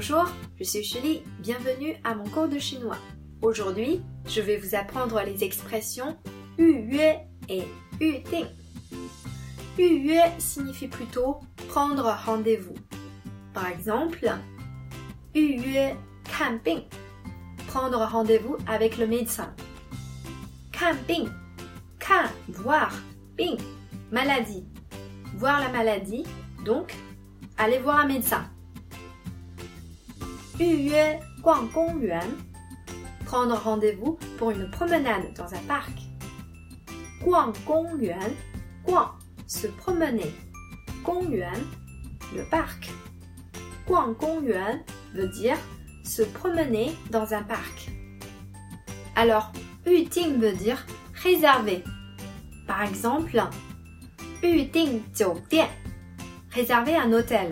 Bonjour, je suis Julie, bienvenue à mon cours de chinois. Aujourd'hui, je vais vous apprendre les expressions yu yue et yu ting. Yu yue signifie plutôt prendre rendez-vous. Par exemple, yu yue camping, prendre rendez-vous avec le médecin. Camping, kan voir, ping, maladie, voir la maladie, donc aller voir un médecin. 预约逛公园 prendre rendez-vous pour une promenade dans un parc. 逛公园逛 se promener. 公园 le parc. 逛公园 veut dire se promener dans un parc. Alors, 预定 veut dire réserver. Par exemple, 预定酒店 réserver un hôtel.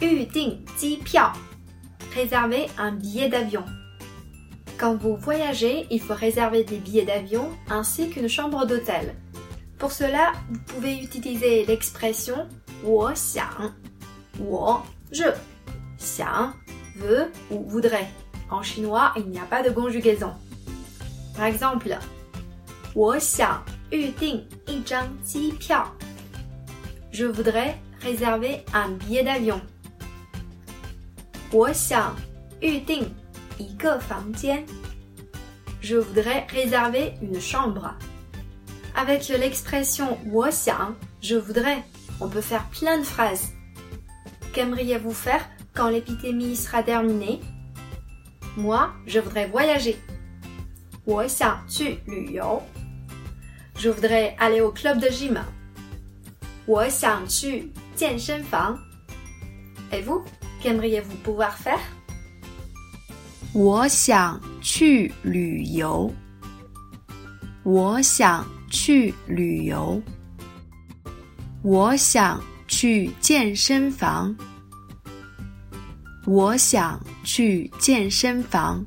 预定机票 réserver un billet d'avion. Quand vous voyagez, il faut réserver des billets d'avion ainsi qu'une chambre d'hôtel. Pour cela, vous pouvez utiliser l'expression 我想,我 je 想 veut ou voudrait. En chinois, il n'y a pas de conjugaison. Par exemple, 我想预定一张机票. Je voudrais réserver un billet d'avion. 我想预定一个房间. Je voudrais réserver une chambre. Avec l'expression 我想, je voudrais, on peut faire plein de phrases. Qu'aimeriez-vous faire quand l'épidémie sera terminée Moi, je voudrais voyager. 我想去旅游. Je voudrais aller au club de gym. 我想去健身房. Et vous, Qu'aimeriez-vous pouvoir faire 我想去旅游。我想去旅游。我想去健身房。我想去健身房。